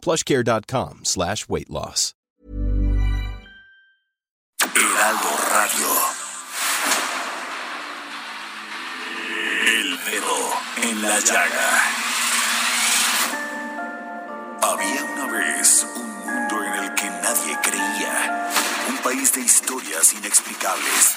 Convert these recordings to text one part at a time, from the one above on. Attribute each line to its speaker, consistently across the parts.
Speaker 1: plushcare.com slash weight loss.
Speaker 2: Heraldo Radio. El dedo en la llaga. Había una vez un mundo en el que nadie creía. Un país de historias inexplicables.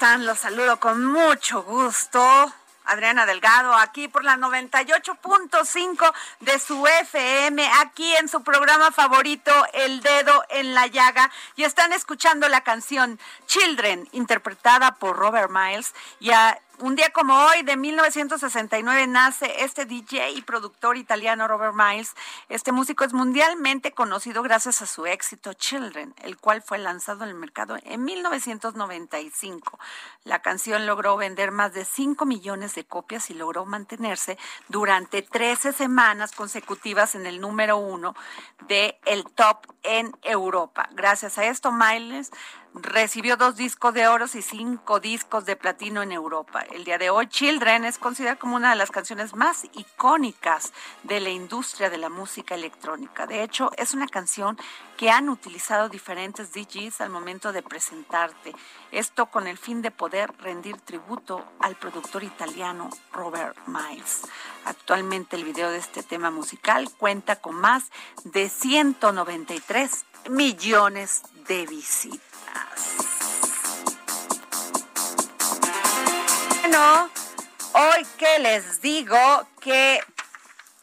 Speaker 3: Los saludo con mucho gusto. Adriana Delgado, aquí por la 98.5 de su FM, aquí en su programa favorito, El Dedo en la Llaga, y están escuchando la canción Children, interpretada por Robert Miles, y a un día como hoy, de 1969, nace este DJ y productor italiano Robert Miles. Este músico es mundialmente conocido gracias a su éxito Children, el cual fue lanzado en el mercado en 1995. La canción logró vender más de 5 millones de copias y logró mantenerse durante 13 semanas consecutivas en el número uno de el top en Europa. Gracias a esto, Miles recibió dos discos de oro y cinco discos de platino en Europa. El día de hoy, Children es considerada como una de las canciones más icónicas de la industria de la música electrónica. De hecho, es una canción que han utilizado diferentes DJs al momento de presentarte. Esto con el fin de poder rendir tributo al productor italiano Robert Miles. Actualmente el video de este tema musical cuenta con más de 193 millones de visitas. Bueno, hoy que les digo que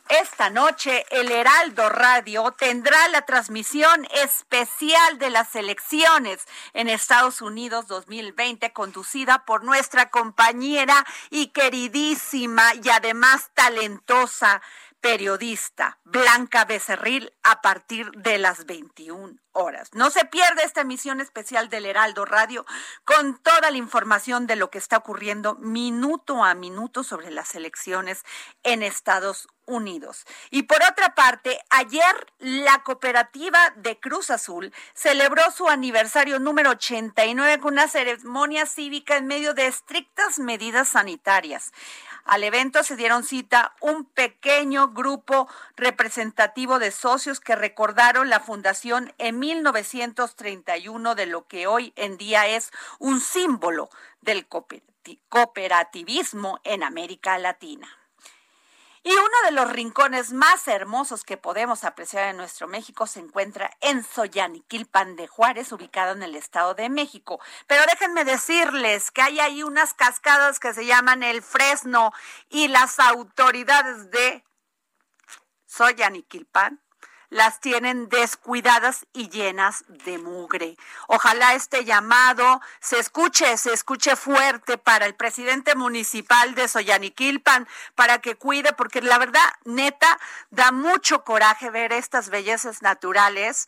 Speaker 3: esta noche el Heraldo Radio tendrá la transmisión especial de las elecciones en Estados Unidos 2020 conducida por nuestra compañera y queridísima y además talentosa periodista Blanca Becerril a partir de las 21 horas. No se pierda esta emisión especial del Heraldo Radio con toda la información de lo que está ocurriendo minuto a minuto sobre las elecciones en Estados Unidos. Y por otra parte, ayer la cooperativa de Cruz Azul celebró su aniversario número 89 con una ceremonia cívica en medio de estrictas medidas sanitarias. Al evento se dieron cita un pequeño grupo representativo de socios que recordaron la fundación en 1931 de lo que hoy en día es un símbolo del cooperativismo en América Latina. Y uno de los rincones más hermosos que podemos apreciar en nuestro México se encuentra en Soyaniquilpan de Juárez, ubicado en el Estado de México. Pero déjenme decirles que hay ahí unas cascadas que se llaman el Fresno y las autoridades de Soyaniquilpan las tienen descuidadas y llenas de mugre. Ojalá este llamado se escuche, se escuche fuerte para el presidente municipal de Soyaniquilpan, para que cuide, porque la verdad, neta, da mucho coraje ver estas bellezas naturales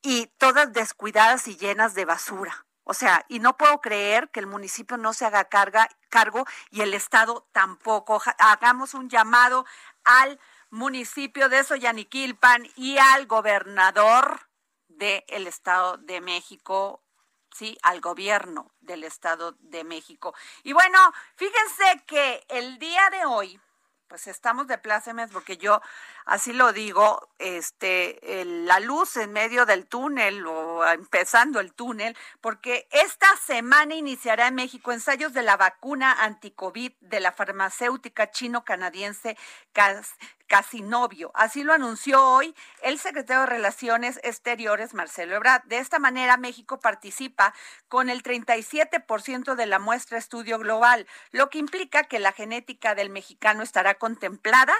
Speaker 3: y todas descuidadas y llenas de basura. O sea, y no puedo creer que el municipio no se haga cargo y el Estado tampoco. Hagamos un llamado al municipio de Soyaniquilpan y al gobernador del Estado de México, sí, al gobierno del Estado de México. Y bueno, fíjense que el día de hoy, pues estamos de plácemes porque yo así lo digo, este, la luz en medio del túnel o empezando el túnel, porque esta semana iniciará en México ensayos de la vacuna anticovid de la farmacéutica chino-canadiense Casinovio. Así lo anunció hoy el secretario de Relaciones Exteriores, Marcelo Ebrard. De esta manera, México participa con el 37% de la muestra estudio global, lo que implica que la genética del mexicano estará contemplada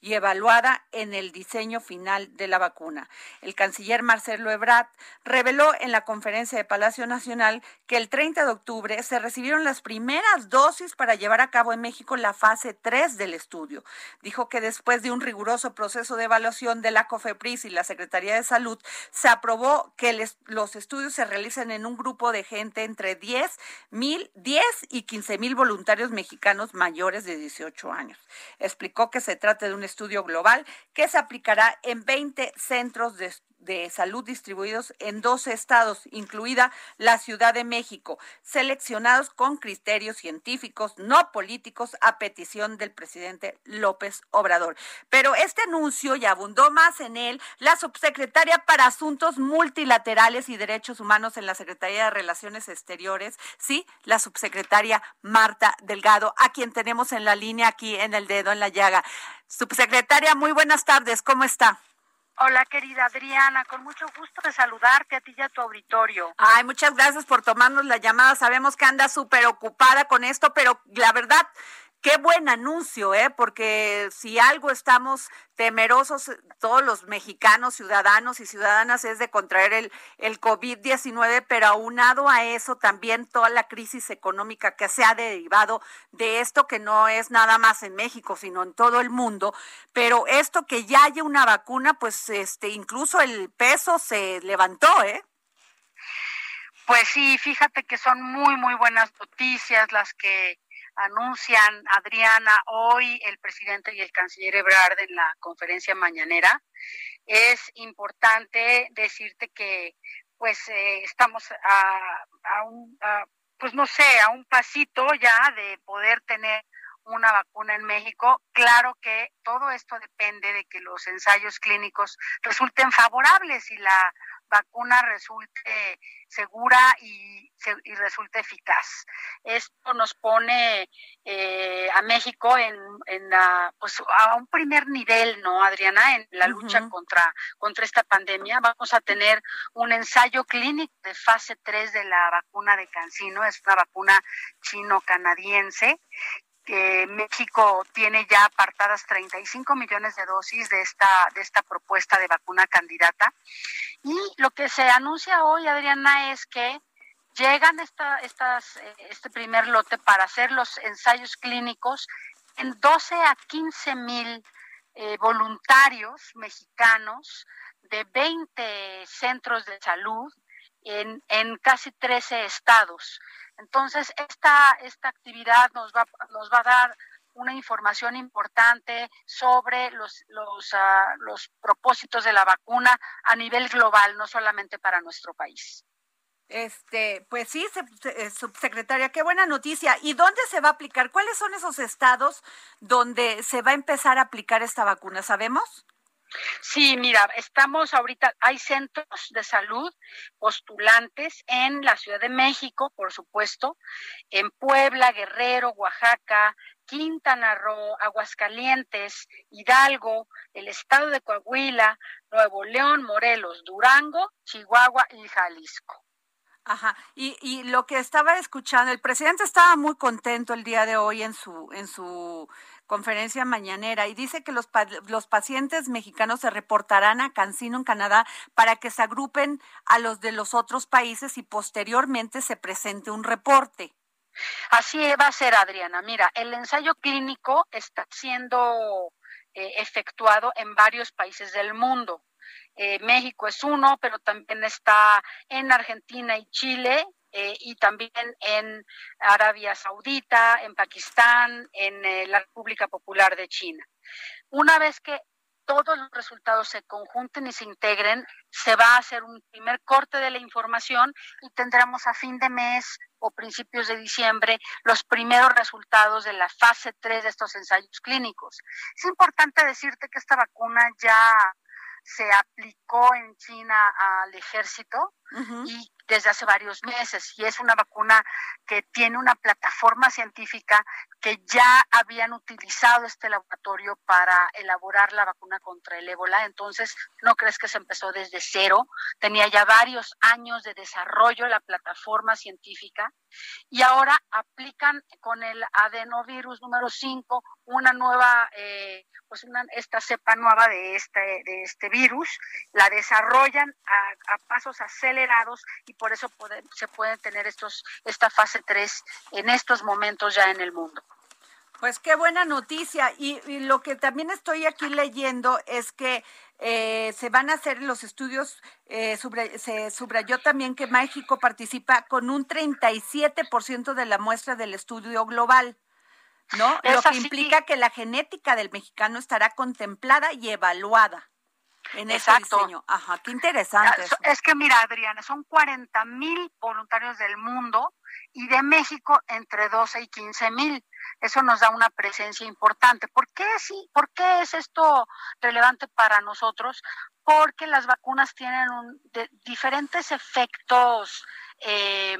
Speaker 3: y evaluada en el diseño final de la vacuna. El canciller Marcelo Ebrard reveló en la conferencia de Palacio Nacional que el 30 de octubre se recibieron las primeras dosis para llevar a cabo en México la fase 3 del estudio. Dijo que después de un riguroso proceso de evaluación de la COFEPRIS y la Secretaría de Salud, se aprobó que los estudios se realicen en un grupo de gente entre 10 mil, 10 y 15 mil voluntarios mexicanos mayores de 18 años. Explicó que se trata de un estudio global que se aplicará en 20 centros de de salud distribuidos en 12 estados, incluida la Ciudad de México, seleccionados con criterios científicos, no políticos, a petición del presidente López Obrador. Pero este anuncio, y abundó más en él, la subsecretaria para Asuntos Multilaterales y Derechos Humanos en la Secretaría de Relaciones Exteriores, sí, la subsecretaria Marta Delgado, a quien tenemos en la línea aquí en el dedo en la llaga. Subsecretaria, muy buenas tardes, ¿cómo está?
Speaker 4: Hola, querida Adriana, con mucho gusto de saludarte a ti y a tu auditorio.
Speaker 3: Ay, muchas gracias por tomarnos la llamada. Sabemos que anda súper ocupada con esto, pero la verdad, Qué buen anuncio, ¿eh? Porque si algo estamos temerosos todos los mexicanos, ciudadanos y ciudadanas, es de contraer el, el COVID-19, pero aunado a eso también toda la crisis económica que se ha derivado de esto, que no es nada más en México, sino en todo el mundo. Pero esto que ya haya una vacuna, pues este, incluso el peso se levantó, ¿eh?
Speaker 4: Pues sí, fíjate que son muy, muy buenas noticias las que anuncian, Adriana, hoy el presidente y el canciller Ebrard en la conferencia mañanera. Es importante decirte que pues eh, estamos a, un, pues no sé, a un pasito ya de poder tener una vacuna en México. Claro que todo esto depende de que los ensayos clínicos resulten favorables y la vacuna resulte segura y, y resulte eficaz. Esto nos pone eh, a México en, en pues a un primer nivel, ¿no, Adriana? En la lucha contra, contra esta pandemia. Vamos a tener un ensayo clínico de fase 3 de la vacuna de Cancino, es una vacuna chino-canadiense que México tiene ya apartadas 35 millones de dosis de esta, de esta propuesta de vacuna candidata. Y lo que se anuncia hoy, Adriana, es que llegan esta, estas, eh, este primer lote para hacer los ensayos clínicos en 12 a 15 mil eh, voluntarios mexicanos de 20 centros de salud en, en casi 13 estados. Entonces, esta, esta actividad nos va, nos va a dar una información importante sobre los, los, ah, los propósitos de la vacuna a nivel global, no solamente para nuestro país.
Speaker 3: Este, pues sí, eh, subsecretaria, qué buena noticia. ¿Y dónde se va a aplicar? ¿Cuáles son esos estados donde se va a empezar a aplicar esta vacuna? ¿Sabemos?
Speaker 4: Sí, mira, estamos ahorita, hay centros de salud postulantes en la Ciudad de México, por supuesto, en Puebla, Guerrero, Oaxaca, Quintana Roo, Aguascalientes, Hidalgo, el estado de Coahuila, Nuevo León, Morelos, Durango, Chihuahua y Jalisco.
Speaker 3: Ajá, y, y lo que estaba escuchando, el presidente estaba muy contento el día de hoy en su, en su conferencia mañanera y dice que los, los pacientes mexicanos se reportarán a Cancino en Canadá para que se agrupen a los de los otros países y posteriormente se presente un reporte.
Speaker 4: Así va a ser, Adriana. Mira, el ensayo clínico está siendo eh, efectuado en varios países del mundo. Eh, México es uno, pero también está en Argentina y Chile, eh, y también en Arabia Saudita, en Pakistán, en eh, la República Popular de China. Una vez que todos los resultados se conjunten y se integren, se va a hacer un primer corte de la información y tendremos a fin de mes o principios de diciembre los primeros resultados de la fase 3 de estos ensayos clínicos. Es importante decirte que esta vacuna ya se aplicó en China al ejército y desde hace varios meses y es una vacuna que tiene una plataforma científica que ya habían utilizado este laboratorio para elaborar la vacuna contra el ébola. Entonces, no crees que se empezó desde cero, tenía ya varios años de desarrollo la plataforma científica y ahora aplican con el adenovirus número 5 una nueva, eh, pues una, esta cepa nueva de este, de este virus, la desarrollan a, a pasos acelerados y por eso se pueden tener estos, esta fase 3 en estos momentos ya en el mundo.
Speaker 3: Pues qué buena noticia. Y, lo que también estoy aquí leyendo es que eh, se van a hacer los estudios, eh, se subrayó también que México participa con un 37% de la muestra del estudio global, ¿no? lo que implica que la genética del mexicano estará contemplada y evaluada en ese diseño. Ajá, qué interesante.
Speaker 4: Ah, es que mira, Adriana, son 40 mil voluntarios del mundo y de México entre 12 y 15 mil. Eso nos da una presencia importante. ¿Por qué, sí, ¿Por qué es esto relevante para nosotros? Porque las vacunas tienen un, diferentes efectos eh,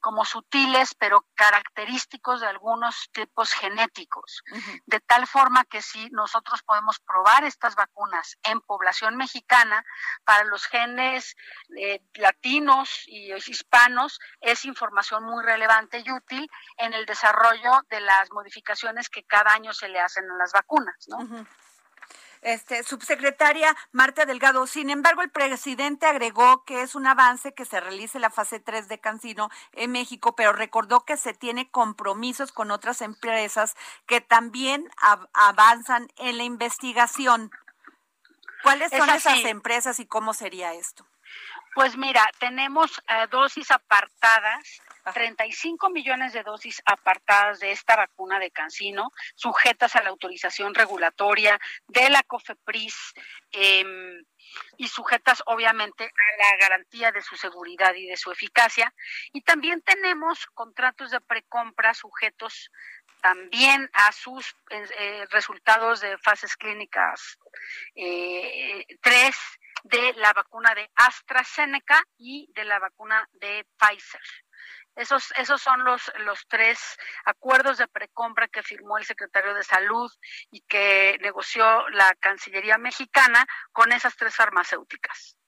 Speaker 4: como sutiles, pero característicos de algunos tipos genéticos. De tal forma que si nosotros podemos probar estas vacunas en población mexicana, para los genes eh, latinos y hispanos, es información muy relevante y útil en el desarrollo de las modificaciones que cada año se le hacen a las vacunas. ¿no?
Speaker 3: Este, subsecretaria Marta Delgado, sin embargo, el presidente agregó que es un avance que se realice la fase 3 de Cancino en México, pero recordó que se tiene compromisos con otras empresas que también avanzan en la investigación. ¿Cuáles son esas empresas y cómo sería esto?
Speaker 4: Pues mira, tenemos eh, dosis apartadas 35 millones de dosis apartadas de esta vacuna de Cancino, sujetas a la autorización regulatoria de la COFEPRIS em, y sujetas obviamente a la garantía de su seguridad y de su eficacia. Y también tenemos contratos de precompra sujetos también a sus eh, resultados de fases clínicas eh, tres de la vacuna de AstraZeneca y de la vacuna de Pfizer. Esos, esos son los, los tres acuerdos de precompra que firmó el secretario de Salud y que negoció la Cancillería mexicana con esas tres farmacéuticas.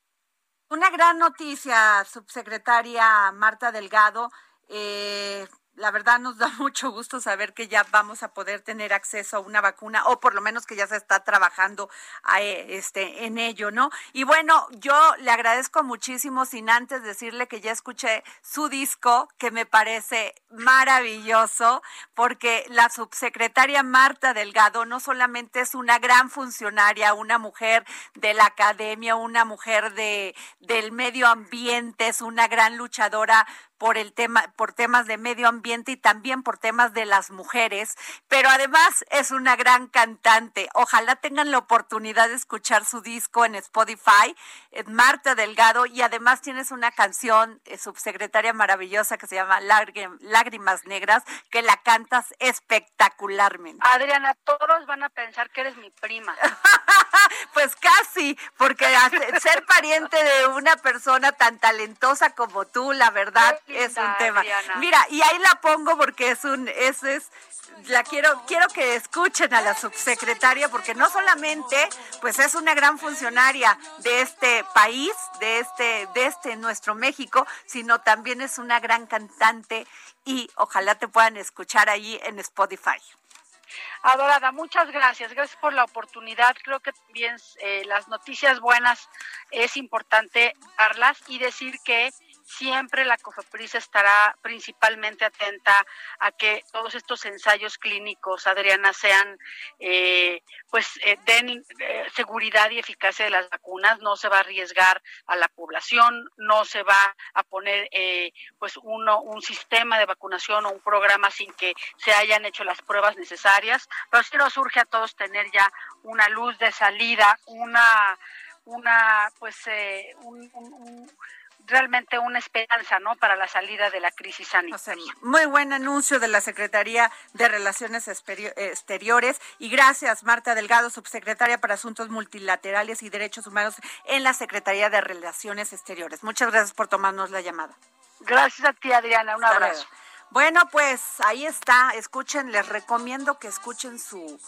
Speaker 3: Una gran noticia, subsecretaria Marta Delgado. Eh, la verdad nos da mucho gusto saber que ya vamos a poder tener acceso a una vacuna o por lo menos que ya se está trabajando eh, este en ello, ¿no? Y bueno, yo le agradezco muchísimo sin antes decirle que ya escuché su disco que me parece maravilloso porque la subsecretaria Marta Delgado no solamente es una gran funcionaria, una mujer de la academia, una mujer de del medio ambiente, es una gran luchadora por el tema, por temas de medio ambiente y también por temas de las mujeres, pero además es una gran cantante. Ojalá tengan la oportunidad de escuchar su disco en Spotify, Marta Delgado, y además tienes una canción, eh, subsecretaria maravillosa, que se llama Lágrimas Negras, que la cantas espectacularmente.
Speaker 4: Adriana, todos van a pensar que eres mi prima.
Speaker 3: pues casi, porque ser pariente de una persona tan talentosa como tú, la verdad, es un tema. Mira, y ahí la pongo porque es un, eso es, la quiero, quiero que escuchen a la subsecretaria porque no solamente, pues es una gran funcionaria de este país, de este, de este nuestro México, sino también es una gran cantante y ojalá te puedan escuchar ahí en Spotify.
Speaker 4: Adorada, muchas gracias. Gracias por la oportunidad. Creo que también eh, las noticias buenas es importante darlas y decir que siempre la COFEPRIS estará principalmente atenta a que todos estos ensayos clínicos, Adriana, sean, eh, pues, eh, den eh, seguridad y eficacia de las vacunas. No se va a arriesgar a la población, no se va a poner, pues, uno, un sistema de vacunación o un programa sin que se hayan hecho las pruebas necesarias. Pero sí nos urge a todos tener ya una luz de salida, una, una, pues, un realmente una esperanza, ¿no? Para la salida de la crisis sanitaria.
Speaker 3: muy buen anuncio de la Secretaría de Relaciones Exteriores y gracias Marta Delgado, subsecretaria para Asuntos Multilaterales y Derechos Humanos en la Secretaría de Relaciones Exteriores. Muchas gracias por tomarnos la llamada.
Speaker 4: Gracias a ti, Adriana. Un abrazo.
Speaker 3: Bueno, pues ahí está. Escuchen, les recomiendo que escuchen su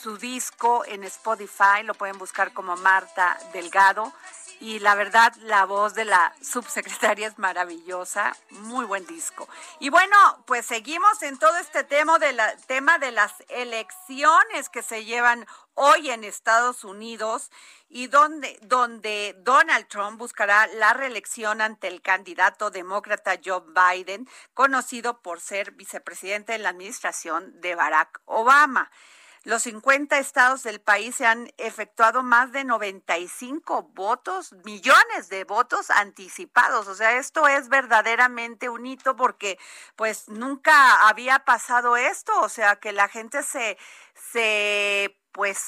Speaker 3: su disco en Spotify, lo pueden buscar como Marta Delgado y la verdad la voz de la subsecretaria es maravillosa, muy buen disco. Y bueno, pues seguimos en todo este tema de la tema de las elecciones que se llevan hoy en Estados Unidos y donde donde Donald Trump buscará la reelección ante el candidato demócrata Joe Biden, conocido por ser vicepresidente en la administración de Barack Obama. Los 50 estados del país se han efectuado más de 95 votos, millones de votos anticipados. O sea, esto es verdaderamente un hito porque pues nunca había pasado esto. O sea, que la gente se, se pues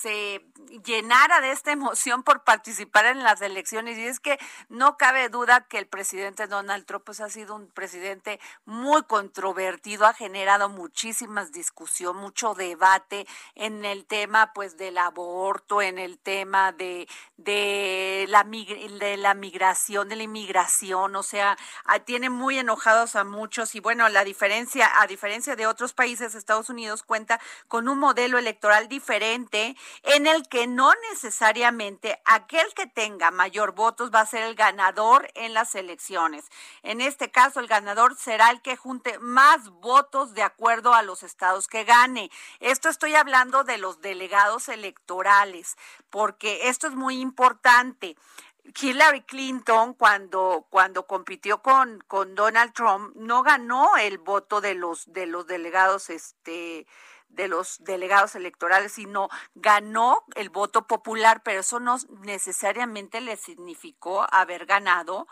Speaker 3: se llenara de esta emoción por participar en las elecciones. Y es que no cabe duda que el presidente Donald Trump pues, ha sido un presidente muy controvertido, ha generado muchísimas discusiones, mucho debate en el tema pues del aborto, en el tema de, de, la, de la migración, de la inmigración, o sea, tiene muy enojados a muchos y bueno, la diferencia, a diferencia de otros países, Estados Unidos cuenta con un modelo electoral diferente en el que no necesariamente aquel que tenga mayor votos va a ser el ganador en las elecciones. En este caso, el ganador será el que junte más votos de acuerdo a los estados que gane. Esto estoy hablando de los delegados electorales, porque esto es muy importante. Hillary Clinton cuando cuando compitió con con Donald Trump no ganó el voto de los de los delegados este de los delegados electorales, sino ganó el voto popular, pero eso no necesariamente le significó haber ganado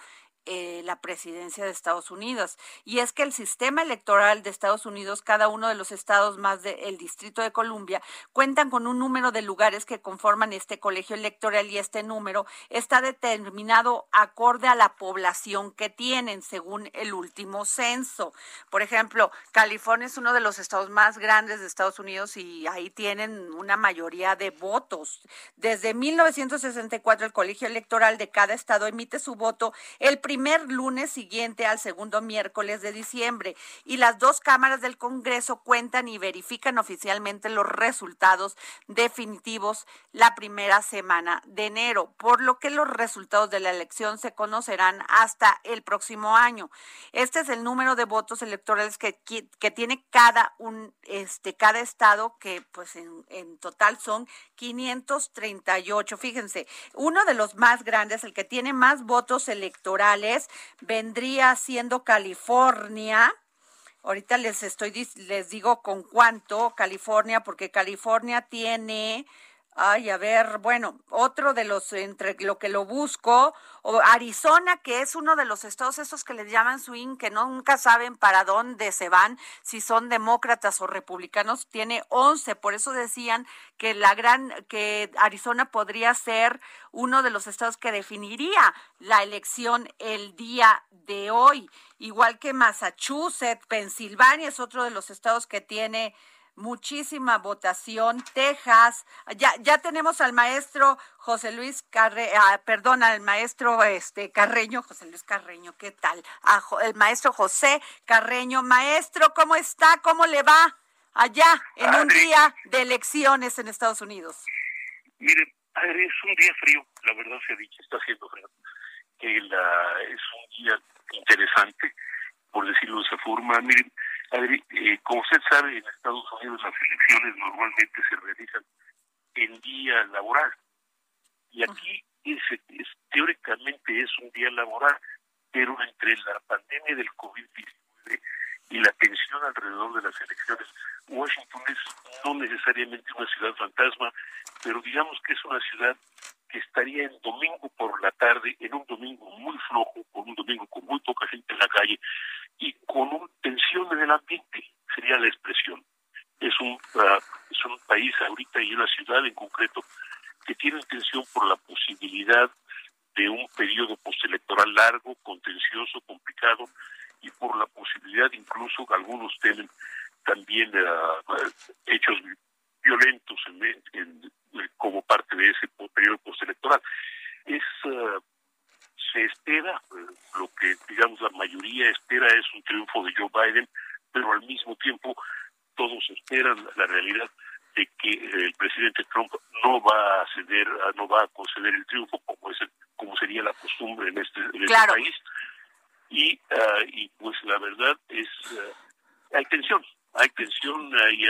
Speaker 3: eh, la presidencia de Estados Unidos. Y es que el sistema electoral de Estados Unidos, cada uno de los estados más del Distrito de Columbia, cuentan con un número de lugares que conforman este colegio electoral y este número está determinado acorde a la población que tienen, según el último censo. Por ejemplo, California es uno de los estados más grandes de Estados Unidos y ahí tienen una mayoría de votos. Desde 1964 el colegio electoral de cada estado emite su voto el lunes siguiente al segundo miércoles de diciembre y las dos cámaras del Congreso cuentan y verifican oficialmente los resultados definitivos la primera semana de enero, por lo que los resultados de la elección se conocerán hasta el próximo año. Este es el número de votos electorales que, que, tiene cada un este cada estado que pues en, en total son 538. Fíjense, uno de los más grandes, el que tiene más votos electorales vendría siendo California. Ahorita les estoy les digo con cuánto California porque California tiene Ay, a ver, bueno, otro de los, entre lo que lo busco, o Arizona, que es uno de los estados esos que les llaman swing, que nunca saben para dónde se van, si son demócratas o republicanos, tiene 11, por eso decían que la gran, que Arizona podría ser uno de los estados que definiría la elección el día de hoy, igual que Massachusetts, Pensilvania es otro de los estados que tiene muchísima votación. Texas, ya, ya tenemos al maestro José Luis Carreño, ah, perdón, al maestro este Carreño, José Luis Carreño, ¿qué tal? el maestro José Carreño. Maestro, ¿cómo está? ¿Cómo le va allá en un día de elecciones en Estados Unidos?
Speaker 5: Mire, es un día frío, la verdad se ha dicho, está haciendo frío. Que la, es un día interesante, por decirlo de esa forma. Miren, Adri, eh, como usted sabe, en Estados Unidos las elecciones normalmente se realizan en día laboral. Y aquí es, teóricamente es un día laboral, pero entre la pandemia del COVID-19 y la tensión alrededor de las elecciones, Washington es no necesariamente una ciudad fantasma, pero digamos que es una ciudad estaría en domingo por la tarde, en un domingo muy flojo, con un domingo con muy poca gente en la calle y con una tensión en el ambiente, sería la expresión. Es un, uh, es un país ahorita y una ciudad en concreto que tiene tensión por la posibilidad de un periodo postelectoral largo, contencioso, complicado, y por la posibilidad incluso que algunos temen también uh, hechos violentos en, como parte de ese periodo postelectoral. Es, uh, se espera, uh, lo que digamos la mayoría espera es un triunfo de Joe Biden, pero al mismo tiempo todos esperan la realidad de que el presidente Trump no va a ceder, no va a conceder el triunfo como es como sería la costumbre en este, en este país. Y, y pues la verdad es, hay tensión, hay tensión, hay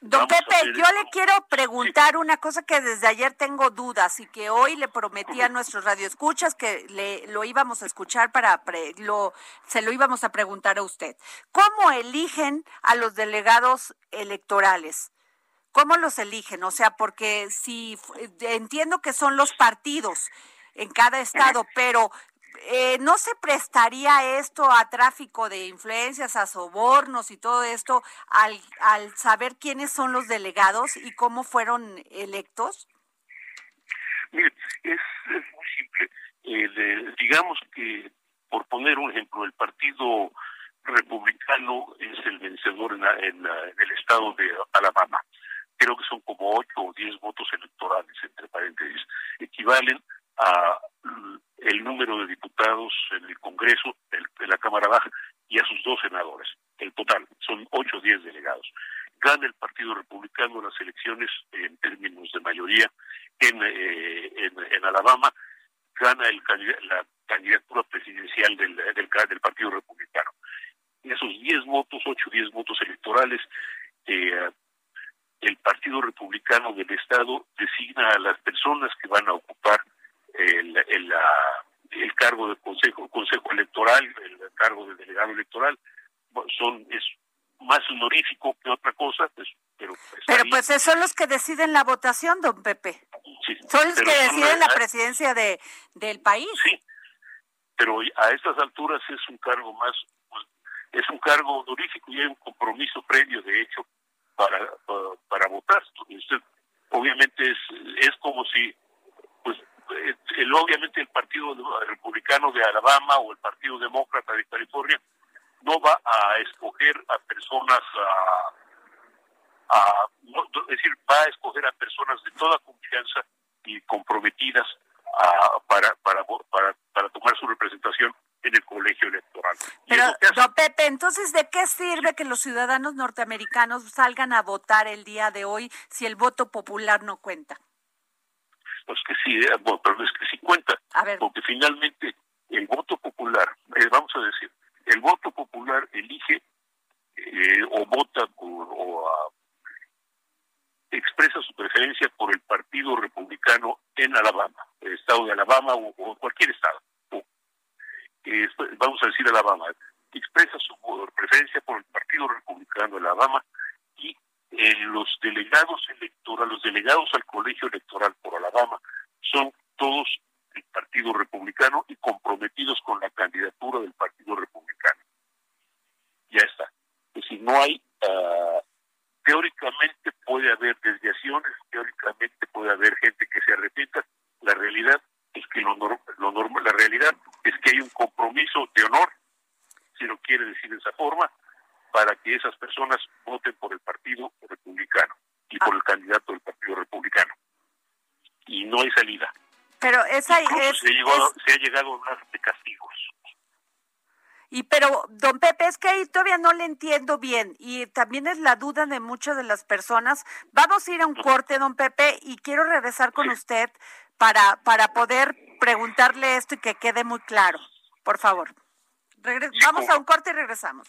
Speaker 3: Don Pepe, yo le quiero preguntar una cosa que desde ayer tengo dudas y que hoy le prometí a nuestros radioescuchas que le, lo íbamos a escuchar para lo se lo íbamos a preguntar a usted. ¿Cómo eligen a los delegados electorales? ¿Cómo los eligen? O sea, porque si entiendo que son los partidos en cada estado, pero eh, ¿no se prestaría esto a tráfico de influencias, a sobornos y todo esto al, al saber quiénes son los delegados y cómo fueron electos?
Speaker 5: Mire, es, muy simple. Eh, digamos que, por poner un ejemplo, el Partido Republicano es el vencedor en, en el estado de Alabama. Creo que son como ocho o diez votos electorales, entre paréntesis, equivalen a el número de diputados en el Congreso, en la Cámara Baja, y a sus dos senadores. El total son ocho o diez delegados. Gana el Partido Republicano las elecciones en términos de mayoría en, eh, en, Alabama, gana el, la candidatura presidencial del, del, Partido Republicano. Esos diez votos, ocho o diez votos electorales, eh, el Partido Republicano del Estado designa a las personas que van a ocupar el, el, el cargo de consejo consejo electoral, el cargo de delegado electoral, son es más honorífico que otra cosa, pues, pero
Speaker 3: pero pues son los que deciden la votación, don Pepe. son los que deciden la presidencia de del país.
Speaker 5: Sí, pero a estas alturas es un cargo más, pues, es un cargo honorífico y hay un compromiso previo, de hecho, para, para, votar. obviamente es, es como si el, obviamente el Partido Republicano de Alabama o el Partido Demócrata de California no va a escoger a personas a, es decir, va a escoger a personas de toda confianza y comprometidas para, para, para, para tomar su representación en el colegio electoral.
Speaker 3: Pero, don Pepe, entonces, ¿de qué sirve que los ciudadanos norteamericanos salgan a votar el día de hoy si el voto popular no cuenta?
Speaker 5: Pues que sí, eh, bueno, pero es que sí cuenta, porque finalmente el voto popular, eh, vamos a decir, el voto popular elige eh, o vota o, ah, expresa su preferencia por el Partido Republicano en Alabama, el estado de Alabama o, cualquier estado. vamos a decir Alabama, expresa su preferencia por el Partido Republicano en Alabama y los delegados electorales, los delegados al colegio electoral por Alabama son todos del Partido Republicano y comprometidos con la candidatura del Partido Republicano. Ya está. Es decir, no hay, uh, teóricamente puede haber desviaciones, teóricamente puede haber gente que se arrepienta. La realidad es que lo, lo normal, la realidad es que hay un compromiso de honor, si lo quiere decir de esa forma, para que esas personas voten por el Partido Republicano y por el candidato del Partido Republicano. Y no hay salida.
Speaker 3: Pero esa es,
Speaker 5: se, llegó, se ha llegado a hablar de castigos.
Speaker 3: Y pero, don Pepe, es que ahí todavía no le entiendo bien y también es la duda de muchas de las personas. Vamos a ir a un corte, don Pepe, y quiero regresar con usted para, para poder preguntarle esto y que quede muy claro. Por favor. Vamos a un corte y regresamos.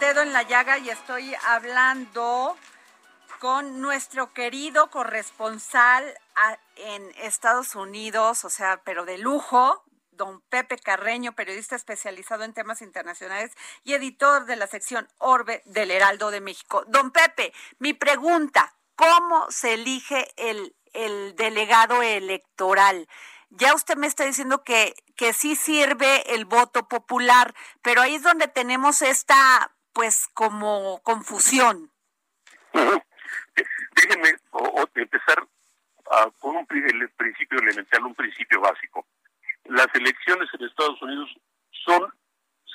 Speaker 3: Dedo en la llaga y estoy hablando con nuestro querido corresponsal en Estados Unidos, o sea, pero de lujo, don Pepe Carreño, periodista especializado en temas internacionales y editor de la sección Orbe del Heraldo de México. Don Pepe, mi pregunta, ¿cómo se elige el, el delegado electoral? ya usted me está diciendo que, que sí sirve el voto popular, pero ahí es donde tenemos esta, pues, como confusión.
Speaker 5: Déjenme empezar ah, con un el principio elemental, un principio básico. Las elecciones en Estados Unidos son,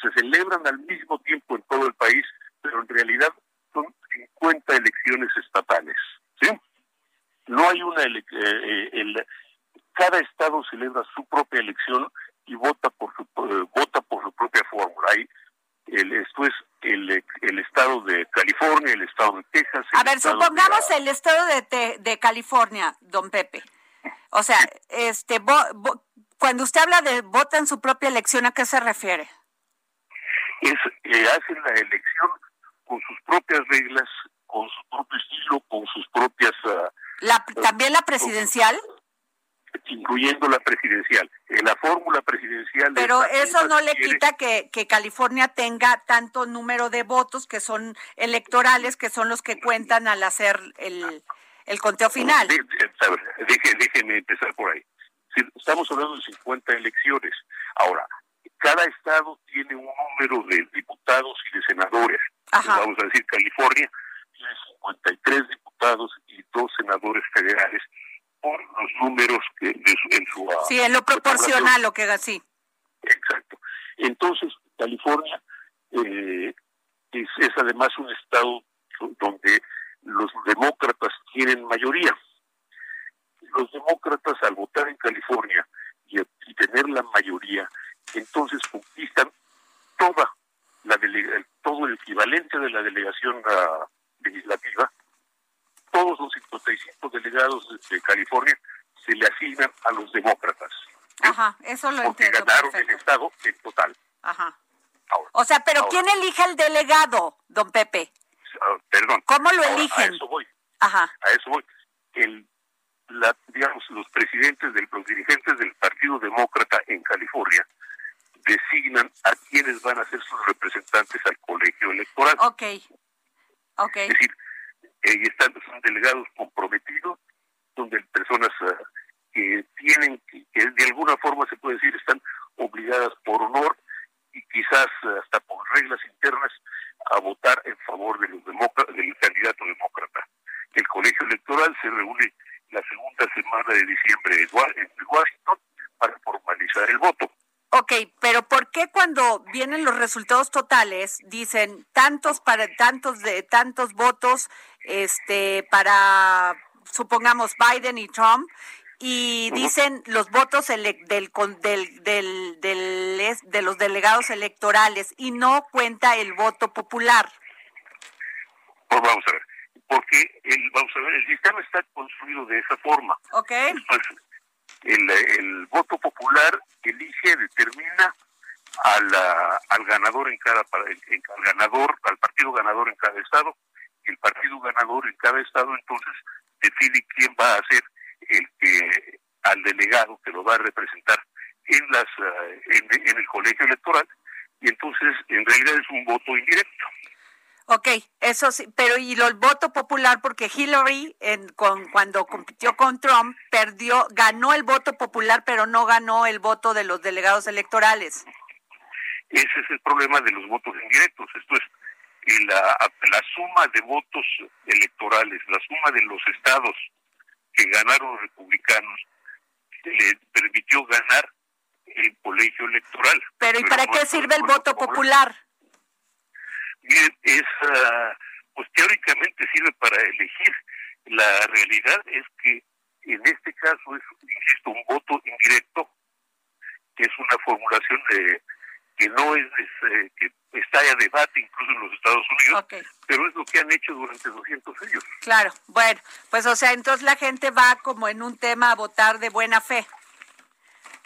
Speaker 5: se celebran al mismo tiempo en todo el país, pero en realidad son 50 elecciones estatales. ¿sí? No hay una eh, eh, el, cada estado celebra su propia elección y vota por su eh, vota por su propia fórmula. Hay el, esto es el, el estado de California, el estado de Texas.
Speaker 3: A ver, supongamos el estado de, de California, don Pepe. O sea, este, cuando usted habla de vota en su propia elección, ¿a qué se refiere?
Speaker 5: Es eh, hacen la elección con sus propias reglas, con su propio estilo, con sus propias. Ah,
Speaker 3: la, ¿También la presidencial?
Speaker 5: Incluyendo la presidencial. En la fórmula presidencial...
Speaker 3: Pero eso no le quita que, que California tenga tanto número de votos que son electorales, que son los que cuentan al hacer el, el conteo final.
Speaker 5: Déjenme empezar por ahí. Estamos hablando de 50 elecciones. Ahora, cada estado tiene un número de diputados y de senadores. Vamos a decir, California tiene 53 diputados y dos senadores federales los números que en su...
Speaker 3: Ah, sí, en lo proporcional lo que sí.
Speaker 5: Exacto. Entonces, California eh, es, además un estado donde los demócratas tienen mayoría. Los demócratas al votar en California y, tener la mayoría, entonces conquistan toda la todo el equivalente de la delegación uh, legislativa todos los 55 delegados de California se le asignan a los demócratas.
Speaker 3: Ajá, eso lo
Speaker 5: Porque ganaron el Estado en total.
Speaker 3: Ajá. o sea, pero ¿quién elige el delegado, don Pepe?
Speaker 5: Ah, perdón.
Speaker 3: ¿Cómo lo eligen?
Speaker 5: A eso voy.
Speaker 3: Ajá.
Speaker 5: A eso voy. El, la, digamos, los presidentes, del, los dirigentes del Partido Demócrata en California designan a quienes van a ser sus representantes al colegio electoral.
Speaker 3: Ok. Ok.
Speaker 5: Es decir, y están, son delegados comprometidos, son de personas ah, que tienen, que de alguna forma se puede decir están obligadas por honor y quizás hasta por reglas internas a votar en favor de los del candidato demócrata. El colegio electoral se reúne la segunda semana de diciembre en Washington para formalizar el voto.
Speaker 3: Pero ¿por qué cuando vienen los resultados totales dicen tantos para tantos de tantos votos este para supongamos Biden y Trump y dicen los votos del, del, del, del, de los delegados electorales y no cuenta el voto popular?
Speaker 5: Pues vamos a ver, porque el, vamos a ver, el sistema está construido de esa forma.
Speaker 3: Ok.
Speaker 5: El, el voto popular elige, determina al, al ganador en cada al ganador, al partido ganador en cada estado, el partido ganador en cada estado entonces decide quién va a ser el que al delegado que lo va a representar en las eh, en, el colegio electoral y entonces en realidad es un voto indirecto.
Speaker 3: Ok, eso sí, pero y el voto popular porque Hillary en, con, cuando compitió con Trump perdió, ganó el voto popular pero no ganó el voto de los delegados electorales.
Speaker 5: Ese es el problema de los votos indirectos, esto es la, la suma de votos electorales, la suma de los estados que ganaron los republicanos le permitió ganar el colegio electoral.
Speaker 3: Pero ¿y para qué sirve el voto popular?
Speaker 5: Bien, es, ah, pues teóricamente sirve para elegir. La realidad es que en este caso es, insisto, un voto indirecto, que es una formulación de que no es, eh, que está a debate incluso en los Estados Unidos, pero es lo que han hecho durante 200 años.
Speaker 3: Claro, bueno, pues o sea, entonces la gente va como en un tema a votar de buena fe.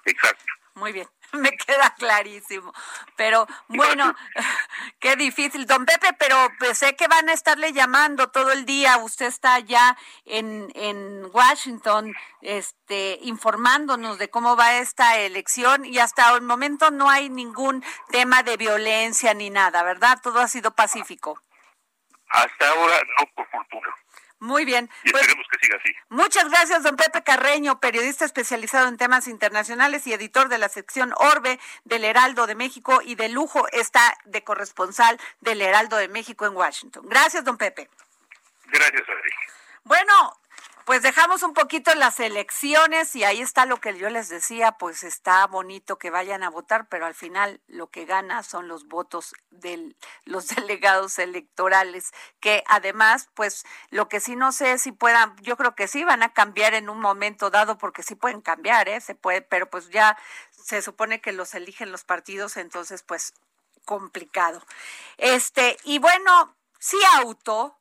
Speaker 5: Exacto.
Speaker 3: Muy bien. me queda clarísimo. Pero bueno, qué difícil. Don Pepe, pero pues, sé que van a estarle llamando todo el día. Usted está allá en, en Washington este, informándonos de cómo va esta elección y hasta el momento no hay ningún tema de violencia ni nada, ¿verdad? Todo ha sido pacífico.
Speaker 5: Hasta ahora no, por fortuna.
Speaker 3: Muy bien.
Speaker 5: Y pues, esperemos que siga así.
Speaker 3: Muchas gracias, don Pepe Carreño, periodista especializado en temas internacionales y editor de la sección Orbe del Heraldo de México y de lujo está de corresponsal del Heraldo de México en Washington. Gracias, don Pepe.
Speaker 5: Gracias, Adri.
Speaker 3: Bueno, pues dejamos un poquito las elecciones y ahí está lo que yo les decía, pues está bonito que vayan a votar, pero al final lo que gana son los votos de los delegados electorales, que además, pues lo que sí no sé si puedan, yo creo que sí van a cambiar en un momento dado, porque sí pueden cambiar, ¿eh? Se puede, pero pues ya se supone que los eligen los partidos, entonces pues complicado. Este, y bueno, sí auto,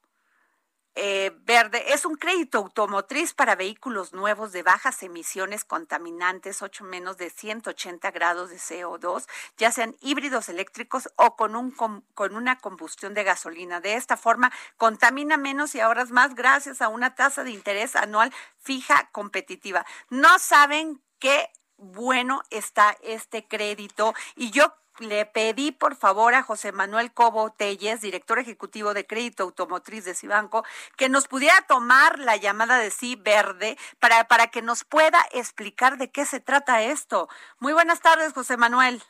Speaker 3: eh, verde es un crédito automotriz para vehículos nuevos de bajas emisiones contaminantes, 8 menos de 180 grados de CO2, ya sean híbridos eléctricos o con, un, con una combustión de gasolina. De esta forma, contamina menos y ahorras más gracias a una tasa de interés anual fija competitiva. No saben qué bueno está este crédito y yo le pedí por favor a José Manuel Cobo Telles, director ejecutivo de Crédito Automotriz de Cibanco, que nos pudiera tomar la llamada de sí verde para, para que nos pueda explicar de qué se trata esto. Muy buenas tardes, José Manuel.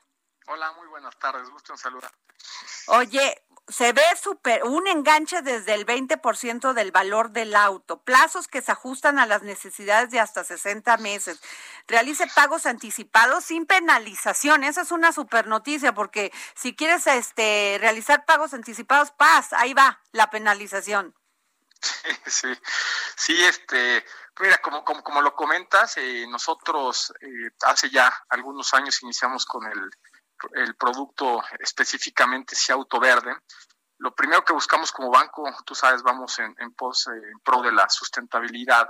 Speaker 6: Hola, muy buenas tardes, gusto en saludar.
Speaker 3: Oye, se ve super, un enganche desde el 20% del valor del auto, plazos que se ajustan a las necesidades de hasta 60 meses. Realice pagos anticipados sin penalización. Esa es una super noticia porque si quieres este realizar pagos anticipados, paz, ahí va la penalización.
Speaker 6: Sí, sí, este, mira, como, como, como lo comentas, eh, nosotros eh, hace ya algunos años iniciamos con el el producto específicamente si auto verde, lo primero que buscamos como banco, tú sabes, vamos en, pos, eh, en pro de la sustentabilidad,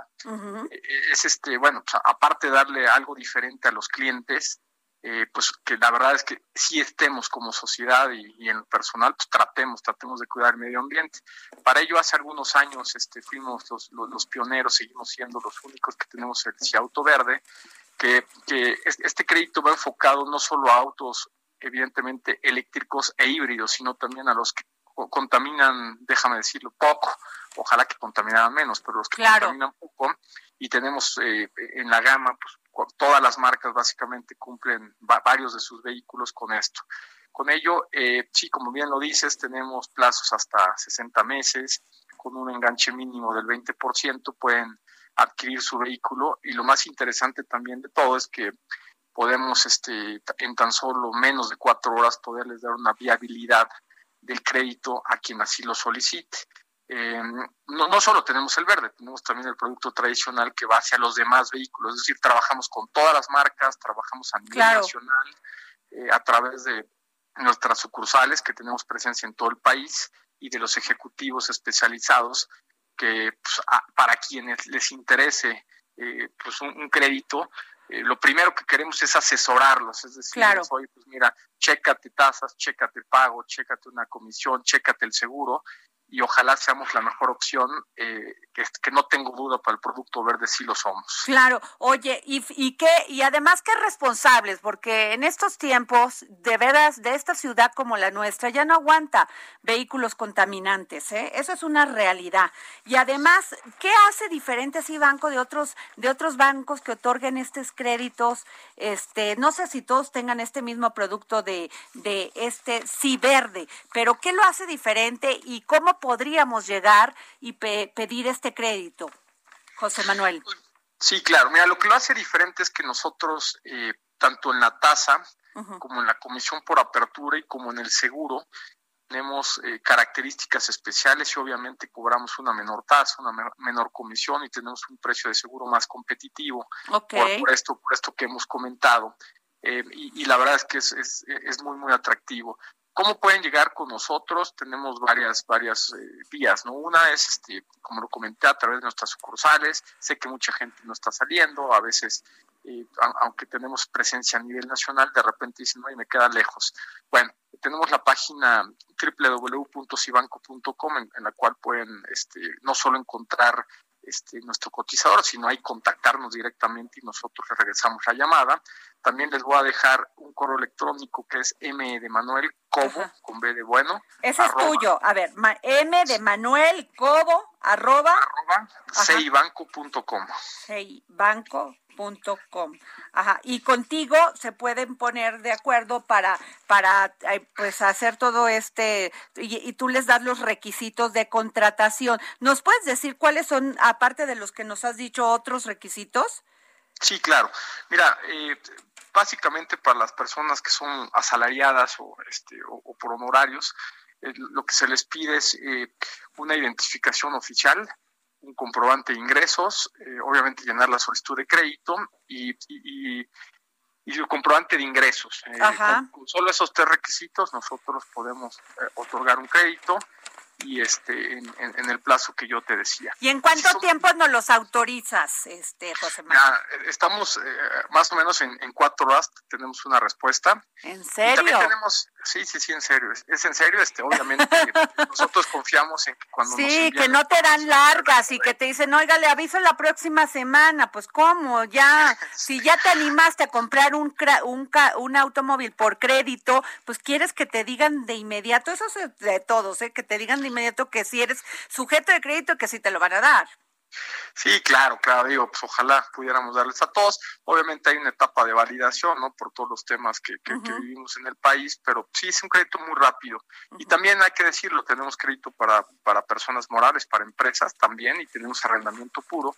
Speaker 6: eh, es este, bueno, pues, aparte de darle algo diferente a los clientes, eh, pues que la verdad es que sí estemos como sociedad y, en lo personal, pues tratemos, tratemos de cuidar el medio ambiente. Para ello, hace algunos años este, fuimos los, los, pioneros, seguimos siendo los únicos que tenemos el auto Verde, que, que este crédito va enfocado no solo a autos evidentemente eléctricos e híbridos, sino también a los que contaminan, déjame decirlo, poco, ojalá que contaminaran menos, pero los que contaminan poco, y tenemos eh, en la gama, pues todas las marcas básicamente cumplen varios de sus vehículos con esto. Con ello, eh, sí, como bien lo dices, tenemos plazos hasta 60 meses, con un enganche mínimo del 20% pueden adquirir su vehículo y lo más interesante también de todo es que podemos este, en tan solo menos de cuatro horas poderles dar una viabilidad del crédito a quien así lo solicite. Eh, no, no, solo tenemos el verde, tenemos también el producto tradicional que va hacia los demás vehículos, es decir, trabajamos con todas las marcas, trabajamos a nivel nacional, eh, a través de nuestras sucursales que tenemos presencia en todo el país y de los ejecutivos especializados que pues, para quienes les interese eh, pues un, crédito, lo primero que queremos es asesorarlos, es decir, oye, pues mira, chécate tasas, chécate pago, chécate una comisión, chécate el seguro y ojalá seamos la mejor opción, eh, que, no tengo duda para el producto verde sí lo somos.
Speaker 3: Claro, oye, y, y qué, y además qué responsables, porque en estos tiempos, de veras, de esta ciudad como la nuestra, ya no aguanta vehículos contaminantes, ¿eh? Eso es una realidad. Y además, ¿qué hace diferente así banco de otros, de otros bancos que otorguen estos créditos? Este, no sé si todos tengan este mismo producto de, de este sí verde, pero ¿qué lo hace diferente y cómo podríamos llegar y pedir este crédito, José Manuel?
Speaker 6: Sí, claro. Mira, lo que lo hace diferente es que nosotros, eh, tanto en la tasa como en la comisión por apertura y como en el seguro, tenemos eh, características especiales y obviamente cobramos una menor tasa, una menor, comisión y tenemos un precio de seguro más competitivo por, esto, por esto que hemos comentado. Eh, y, la verdad es que es, es, es, muy, muy atractivo. ¿Cómo pueden llegar con nosotros? Tenemos varias, varias eh, vías, ¿no? Una es, este, como lo comenté, a través de nuestras sucursales. Sé que mucha gente no está saliendo, a veces, eh, aunque tenemos presencia a nivel nacional, de repente dicen, no, y me queda lejos. Bueno, tenemos la página www.cibanco.com en, en, la cual pueden este, no solo encontrar este, nuestro cotizador, sino hay contactarnos directamente y nosotros le regresamos la llamada. También les voy a dejar un correo electrónico que es M de Manuel Cobo, con B de bueno.
Speaker 3: Ese es tuyo. A ver, M de Manuel Cobo, arroba.
Speaker 6: arroba seibanco.com.
Speaker 3: Seibanco.com. Ajá. Y contigo se pueden poner de acuerdo para, para eh, pues hacer todo este, y, y, tú les das los requisitos de contratación. ¿Nos puedes decir cuáles son, aparte de los que nos has dicho, otros requisitos?
Speaker 6: Sí, claro. Mira, eh, básicamente para las personas que son asalariadas o, este, o, por honorarios, eh, lo que se les pide es eh, una identificación oficial, un comprobante de ingresos, eh, obviamente llenar la solicitud de crédito y, y, y, y comprobante de ingresos. con, solo esos tres requisitos nosotros podemos otorgar un crédito y este en, el plazo que yo te decía.
Speaker 3: ¿Y en cuánto tiempo nos los autorizas, este José Manuel?
Speaker 6: estamos eh, más o menos en, cuatro horas tenemos una respuesta.
Speaker 3: ¿En serio?
Speaker 6: también tenemos, sí, sí, sí, en serio, es, en serio, este, obviamente nosotros confiamos en que cuando
Speaker 3: sí, que no te dan largas y que te dicen, oiga, le aviso la próxima semana, pues cómo, ya, si ya te animaste a comprar un, un, un automóvil por crédito, pues quieres que te digan de inmediato, eso es de todos, ¿eh? que te digan de inmediato que si eres sujeto de crédito, que si te lo van a dar.
Speaker 6: Sí, claro, claro, digo, pues ojalá pudiéramos darles a todos. Obviamente hay una etapa de validación, ¿no? Por todos los temas que, que, vivimos en el país, pero sí es un crédito muy rápido. Y también hay que decirlo, tenemos crédito para, para personas morales, para empresas también, y tenemos arrendamiento puro.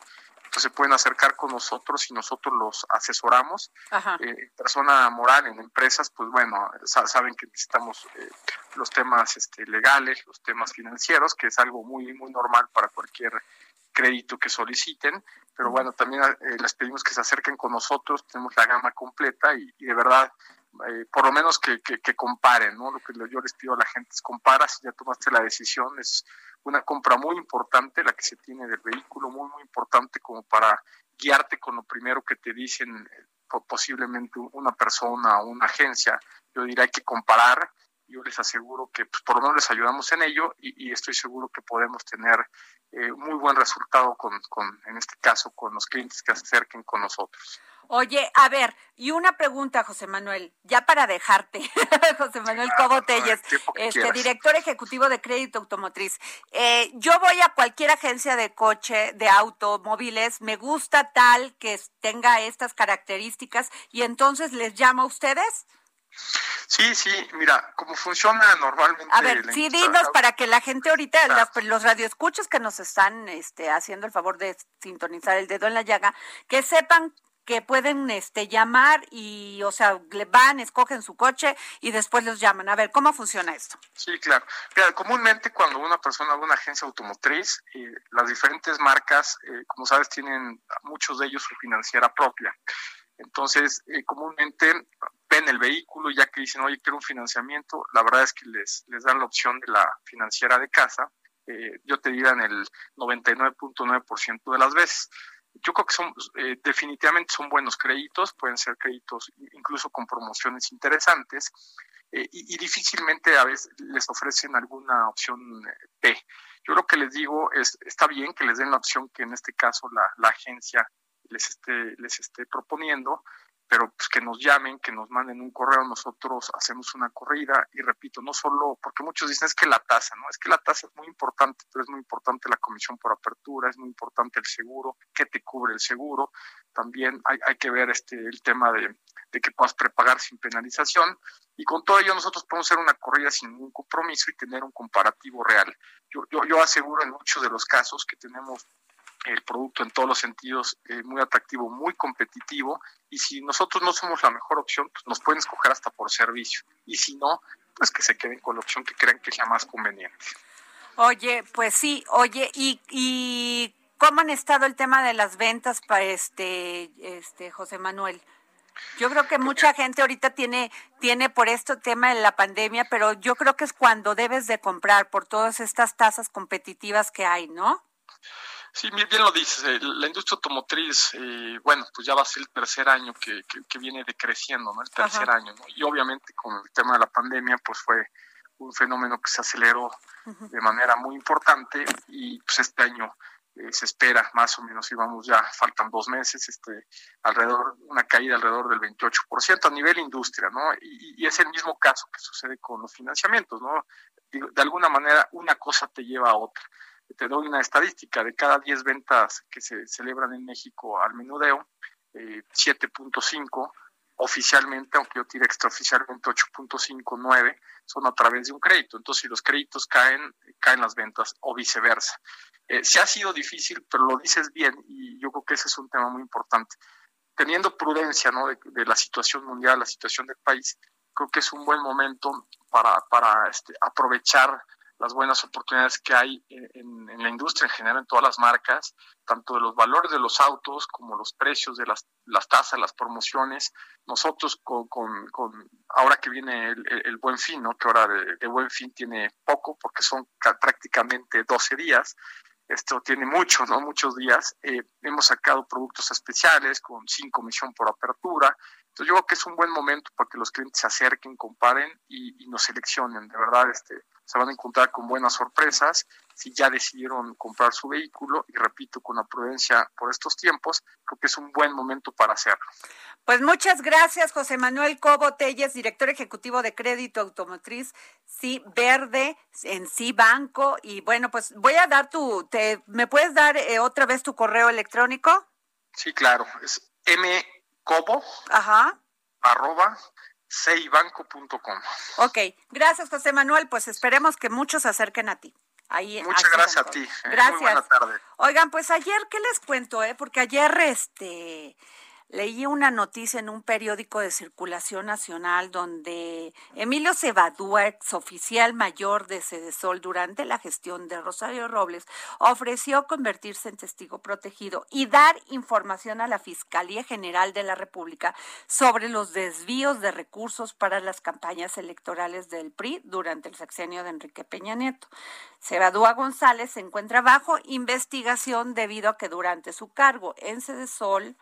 Speaker 6: Entonces se pueden acercar con nosotros y nosotros los asesoramos. Eh, persona moral en empresas, pues bueno, saben que necesitamos eh, los temas este, legales, los temas financieros, que es algo muy, muy normal para cualquier crédito que soliciten. Pero bueno, también eh, les pedimos que se acerquen con nosotros, tenemos la gama completa y, de verdad por lo menos que, que, que, comparen, ¿no? Lo que yo les pido a la gente es compara, si ya tomaste la decisión, es una compra muy importante la que se tiene del vehículo, muy, muy importante como para guiarte con lo primero que te dicen eh, posiblemente una persona o una agencia. Yo diría hay que comparar, yo les aseguro que pues, por lo menos les ayudamos en ello y, estoy seguro que podemos tener eh, muy buen resultado con, con, en este caso, con los clientes que se acerquen con nosotros.
Speaker 3: Oye, a ver, y una pregunta, José Manuel, ya para dejarte, José Manuel Cobo Telles, este director ejecutivo de Crédito Automotriz. Eh, yo voy a cualquier agencia de coche, de automóviles, me gusta tal que tenga estas características y entonces les llamo a ustedes.
Speaker 6: Sí, sí, mira, cómo funciona normalmente.
Speaker 3: A ver, sí, dinos para que la gente ahorita, los radioescuchos que nos están este, haciendo el favor de sintonizar el dedo en la llaga, que sepan que pueden este llamar y o sea le van escogen su coche y después los llaman. A ver cómo funciona esto
Speaker 6: sí claro. Mira, comúnmente cuando una persona va a una agencia automotriz eh, las diferentes marcas eh, como sabes tienen muchos de ellos su financiera propia. Entonces eh, comúnmente ven el vehículo y ya que dicen oye quiero un financiamiento la verdad es que les les dan la opción de la financiera de casa yo te diría en el 99.9% de las veces yo creo que son eh, definitivamente son buenos créditos, pueden ser créditos incluso con promociones interesantes eh, y, difícilmente a veces les ofrecen alguna opción B. Eh, yo lo que les digo es, está bien que les den la opción que en este caso la, la agencia les esté, les esté proponiendo, pero pues que nos llamen, que nos manden un correo, nosotros hacemos una corrida y repito, no solo, porque muchos dicen es que la tasa, ¿no? Es que la tasa es muy importante, pero es muy importante la comisión por apertura, es muy importante el seguro, qué te cubre el seguro, también hay, hay que ver este el tema de, de que puedas prepagar sin penalización y con todo ello nosotros podemos hacer una corrida sin ningún compromiso y tener un comparativo real. Yo, yo, yo aseguro en muchos de los casos que tenemos el producto en todos los sentidos eh, muy atractivo, muy competitivo y si nosotros no somos la mejor opción, pues nos pueden escoger hasta por servicio y si no, pues que se queden con la opción que crean que es la más conveniente.
Speaker 3: Oye, pues sí, oye, y, y ¿cómo han estado el tema de las ventas para este, este José Manuel? Yo creo que mucha gente ahorita tiene, tiene por este tema de la pandemia, pero yo creo que es cuando debes de comprar por todas estas tasas competitivas que hay, ¿no?
Speaker 6: Sí, bien, lo dices. Eh, la industria automotriz, eh, bueno, pues ya va a ser el tercer año que, que, viene decreciendo, ¿no? El tercer año, ¿no? Y obviamente con el tema de la pandemia, pues fue un fenómeno que se aceleró de manera muy importante y pues este año eh, se espera más o menos, y vamos ya, faltan dos meses, este, alrededor, una caída alrededor del 28% a nivel industria, ¿no? Y, y, es el mismo caso que sucede con los financiamientos, ¿no? De alguna manera, una cosa te lleva a otra te doy una estadística, de cada 10 ventas que se celebran en México al menudeo, 7.5 eh, oficialmente, aunque yo tire extraoficialmente 8.59, son a través de un crédito. Entonces, si los créditos caen, caen las ventas o viceversa. Eh, se ha sido difícil, pero lo dices bien y yo creo que ese es un tema muy importante. Teniendo prudencia ¿no? de, la situación mundial, la situación del país, creo que es un buen momento para, para este, aprovechar las buenas oportunidades que hay en, la industria en general, en todas las marcas, tanto de los valores de los autos como los precios de las, las tasas, las promociones. Nosotros con, con, ahora que viene el, buen fin, ¿no? que ahora de, buen fin tiene poco porque son prácticamente 12 días, esto tiene mucho, ¿no? Muchos días. Eh, hemos sacado productos especiales con sin comisión por apertura. Entonces yo creo que es un buen momento para que los clientes se acerquen, comparen y, y nos seleccionen. De verdad, este, se van a encontrar con buenas sorpresas si ya decidieron comprar su vehículo y repito, con la prudencia por estos tiempos, creo que es un buen momento para hacerlo.
Speaker 3: Pues muchas gracias, José Manuel Cobo Telles, director ejecutivo de Crédito Automotriz, sí, Verde, en sí Banco. Y bueno, pues voy a dar tu, te, ¿me puedes dar eh, otra vez tu correo electrónico?
Speaker 6: Sí, claro, es mcobo.
Speaker 3: Ajá.
Speaker 6: Arroba seibanco.com.
Speaker 3: Ok, gracias José Manuel, pues esperemos que muchos se acerquen a ti.
Speaker 6: Ahí, Muchas gracias a ti.
Speaker 3: Eh, gracias. Oigan, pues ayer, ¿qué les cuento? Eh? Porque ayer, este, leí una noticia en un periódico de circulación nacional donde Emilio Cebadúa, ex oficial mayor de Cedesol durante la gestión de Rosario Robles, ofreció convertirse en testigo protegido y dar información a la Fiscalía General de la República sobre los desvíos de recursos para las campañas electorales del PRI durante el sexenio de Enrique Peña Nieto. Cebadúa González se encuentra bajo investigación debido a que durante su cargo en Cedesol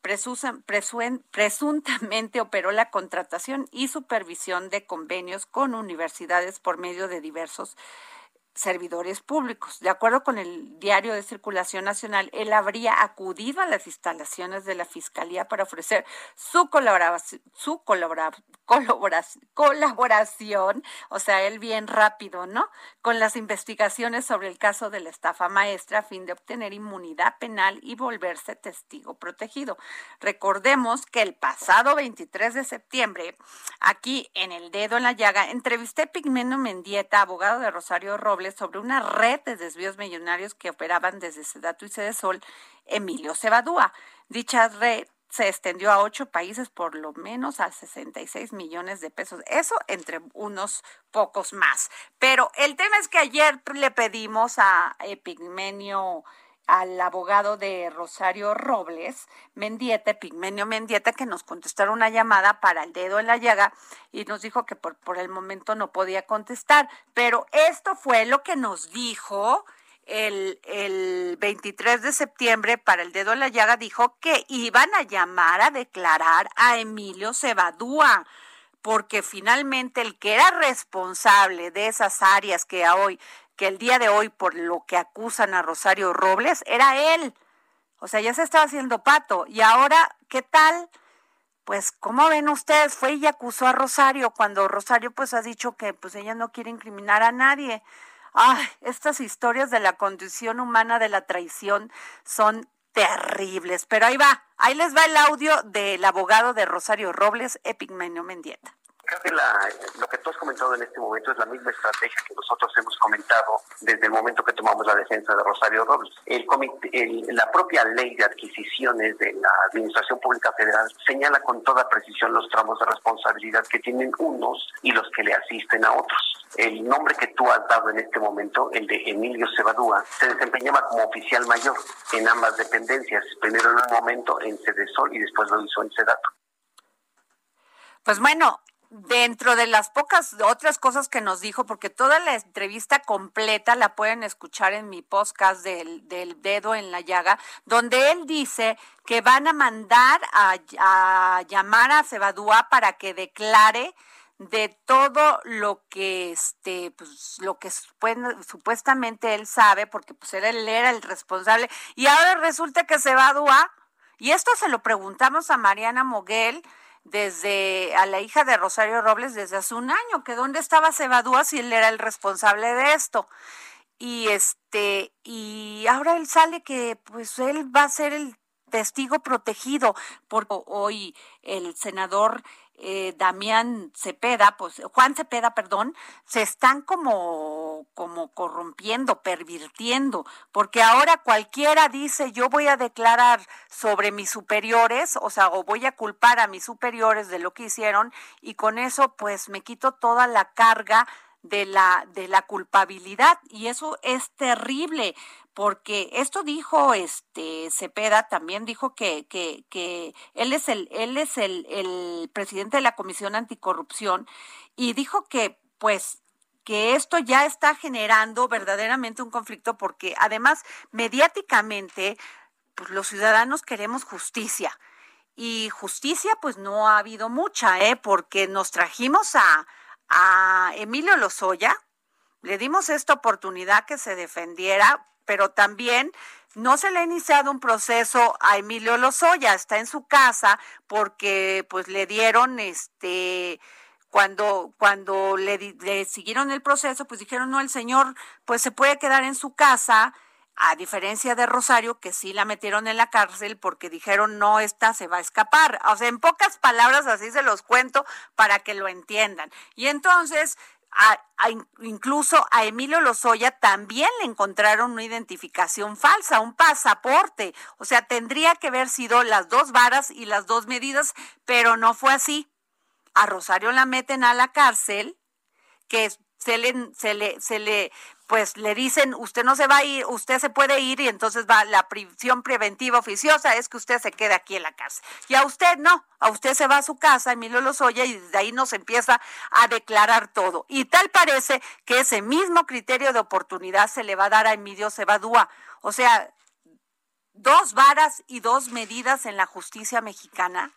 Speaker 3: presuntamente operó la contratación y supervisión de convenios con universidades por medio de diversos servidores públicos. De acuerdo con el diario de circulación nacional, él habría acudido a las instalaciones de la Fiscalía para ofrecer su colaboración, su colaboración, o sea, él bien rápido, ¿no? Con las investigaciones sobre el caso de la estafa maestra a fin de obtener inmunidad penal y volverse testigo protegido. Recordemos que el pasado 23 de septiembre, aquí en El Dedo en la Llaga, entrevisté a Pigmeno Mendieta, abogado de Rosario Robles, sobre una red de desvíos millonarios que operaban desde Sedatu y Sedesol, Emilio Cebadúa. Dicha red se extendió a ocho países por lo menos a 66 millones de pesos. Eso entre unos pocos más. Pero el tema es que ayer le pedimos a Epigmenio al abogado de Rosario Robles, Mendieta, Pigmenio Mendieta, que nos contestaron una llamada para el dedo en la llaga y nos dijo que por, por el momento no podía contestar. Pero esto fue lo que nos dijo el, el 23 de septiembre para el dedo en la llaga, dijo que iban a llamar a declarar a Emilio Cebadúa porque finalmente el que era responsable de esas áreas que hoy que el día de hoy, por lo que acusan a Rosario Robles, era él. O sea, ya se estaba haciendo pato. Y ahora, ¿qué tal? Pues, ¿cómo ven ustedes? Fue y acusó a Rosario cuando Rosario pues ha dicho que pues ella no quiere incriminar a nadie. Ay, estas historias de la condición humana de la traición son terribles. Pero ahí va, ahí les va el audio del abogado de Rosario Robles, Epigmenio Mendieta
Speaker 7: creo que la, lo que tú has comentado en este momento es la misma estrategia que nosotros hemos comentado desde el momento que tomamos la defensa de Rosario Robles. El, la propia ley de adquisiciones de la Administración Pública Federal señala con toda precisión los tramos de responsabilidad que tienen unos y los que le asisten a otros. El nombre que tú has dado en este momento, el de Emilio Cebadúa, se desempeñaba como oficial mayor en ambas dependencias, primero en un momento en Cedesol y después lo hizo en Sedato.
Speaker 3: Pues bueno, dentro de las pocas otras cosas que nos dijo, porque toda la entrevista completa la pueden escuchar en mi podcast del, del dedo en la llaga, donde él dice que van a mandar a, a llamar a Cebadúa para que declare de todo lo que este pues lo que supuestamente él sabe porque pues él, era el responsable. Y ahora resulta que Cebadúa y esto se lo preguntamos a Mariana Moguel desde a la hija de Rosario Robles desde hace un año, que dónde estaba Cebadúa si él era el responsable de esto. Y este, y ahora él sale que pues él va a ser el testigo protegido, porque hoy el senador eh, Damián Cepeda, pues Juan Cepeda, perdón, se están como, como corrompiendo, pervirtiendo, porque ahora cualquiera dice yo voy a declarar sobre mis superiores, o sea, o voy a culpar a mis superiores de lo que hicieron y con eso pues me quito toda la carga de la de la culpabilidad y eso es terrible porque esto dijo este Cepeda también dijo que, que, que él es el él es el, el presidente de la Comisión Anticorrupción y dijo que pues que esto ya está generando verdaderamente un conflicto porque además mediáticamente pues los ciudadanos queremos justicia y justicia pues no ha habido mucha eh porque nos trajimos a a Emilio Lozoya le dimos esta oportunidad que se defendiera pero también no se le ha iniciado un proceso a Emilio Lozoya, está en su casa porque pues le dieron este cuando cuando le, le, siguieron el proceso, pues dijeron, "No, el señor pues se puede quedar en su casa." A diferencia de Rosario, que sí la metieron en la cárcel porque dijeron, no, esta se va a escapar. O sea, en pocas palabras así se los cuento para que lo entiendan. Y entonces incluso a Emilio Lozoya también le encontraron una identificación falsa, un pasaporte. O sea, tendría que haber sido las dos varas y las dos medidas, pero no fue así. A Rosario la meten a la cárcel, que se le, se le, se le pues le dicen, usted no se va a ir, usted se puede ir y entonces va la prisión preventiva oficiosa, es que usted se quede aquí en la casa. Y a usted no, a usted se va a su casa, Emilio Lozoya, y desde ahí nos empieza a declarar todo. Y tal parece que ese mismo criterio de oportunidad se le va a dar a Emilio Cebadúa. O sea, dos varas y dos medidas en la justicia mexicana.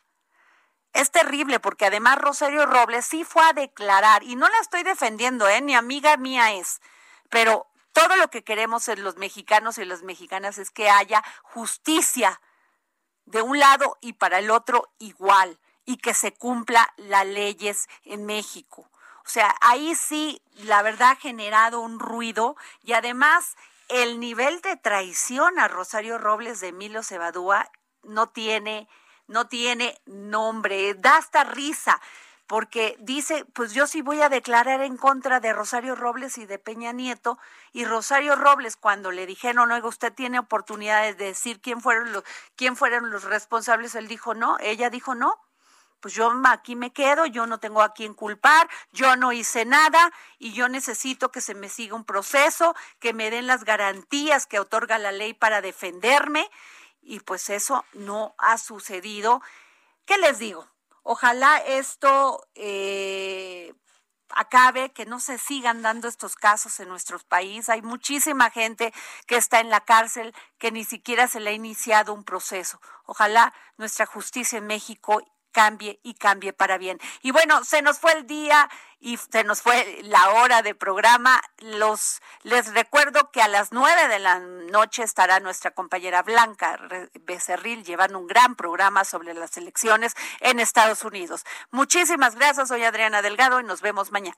Speaker 3: Es terrible porque además Rosario Robles sí fue a declarar, y no la estoy defendiendo, ¿eh? ni amiga mía es pero todo lo que queremos en los mexicanos y las mexicanas es que haya justicia de un lado y para el otro igual y que se cumpla las leyes en México. O sea, ahí sí, la verdad ha generado un ruido y además el nivel de traición a Rosario Robles de Emilio Cebadúa no tiene, no tiene nombre, da hasta risa porque dice, pues yo sí voy a declarar en contra de Rosario Robles y de Peña Nieto, y Rosario Robles cuando le dijeron, oiga, usted tiene oportunidades de decir quién fueron los, quién fueron los responsables, él dijo no, ella dijo no, pues yo aquí me quedo, yo no tengo a quién culpar, yo no hice nada y yo necesito que se me siga un proceso, que me den las garantías que otorga la ley para defenderme y pues eso no ha sucedido. ¿Qué les digo? Ojalá esto eh, acabe, que no se sigan dando estos casos en nuestro país. Hay muchísima gente que está en la cárcel que ni siquiera se le ha iniciado un proceso. Ojalá nuestra justicia en México cambie y cambie para bien. Y bueno, se nos fue el día y se nos fue la hora de programa. Los les recuerdo que a las nueve de la noche estará nuestra compañera Blanca Becerril llevando un gran programa sobre las elecciones en Estados Unidos. Muchísimas gracias, soy Adriana Delgado y nos vemos mañana.